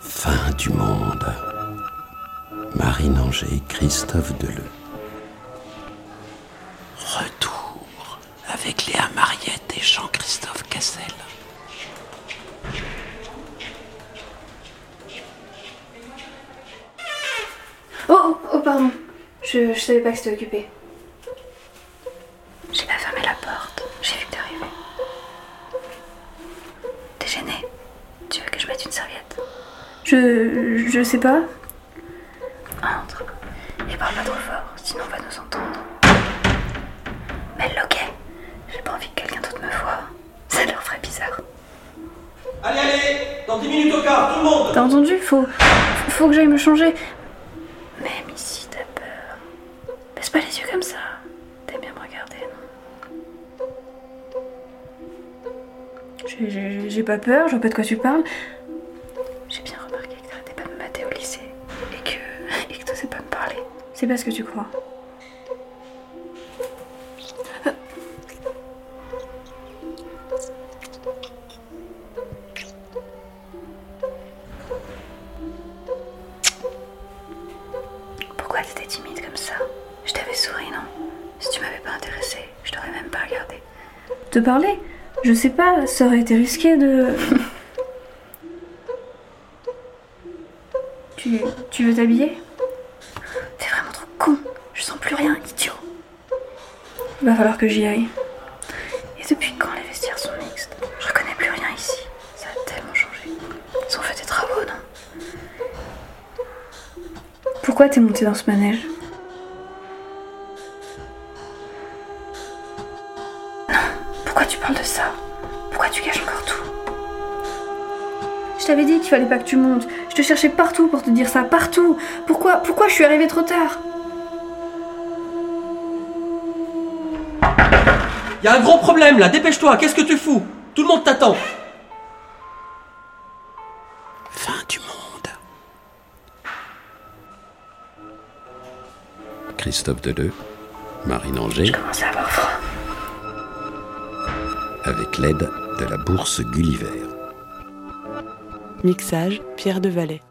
Fin du monde. Marine Anger, Christophe Deleu. Retour avec Léa Mariette et Jean-Christophe Cassel. Oh, oh, oh, pardon. Je, savais pas que c'était occupé. J'ai pas fermé la porte. J'ai vu que t'arrivais. T'es gêné Mette une serviette Je. je sais pas. Entre. Et parle pas trop fort, sinon on va nous entendre. Mais le loquet. J'ai pas envie que quelqu'un d'autre me voie. Ça leur ferait bizarre. Allez, allez Dans 10 minutes au quart, tout le monde T'as entendu? Faut. faut que j'aille me changer. Même ici, t'as peur. Baisse pas les yeux comme ça. T'aimes bien me regarder, non? J'ai pas peur, je vois pas de quoi tu parles. C'est pas ce que tu crois. Pourquoi t'étais timide comme ça? Je t'avais souri, non? Si tu m'avais pas intéressé, je t'aurais même pas regardé. Te parler? Je sais pas, ça aurait été risqué de. tu, tu veux t'habiller T'es vraiment trop con. Je sens plus rien, idiot. Va falloir que j'y aille. Et depuis quand les vestiaires sont mixtes? Je reconnais plus rien ici. Ça a tellement changé. Ils ont fait des travaux, non? Pourquoi t'es monté dans ce manège? Pourquoi tu parles de ça? Pourquoi tu caches encore tout? Je t'avais dit qu'il fallait pas que tu montes. Je te cherchais partout pour te dire ça, partout. Pourquoi, pourquoi je suis arrivée trop tard? Y a un gros problème là, dépêche-toi, qu'est-ce que tu fous? Tout le monde t'attend Fin du monde. Christophe Deleu, Marine Anger, Je commence à avoir froid. avec l'aide de la bourse Gulliver. Mixage Pierre de Vallée.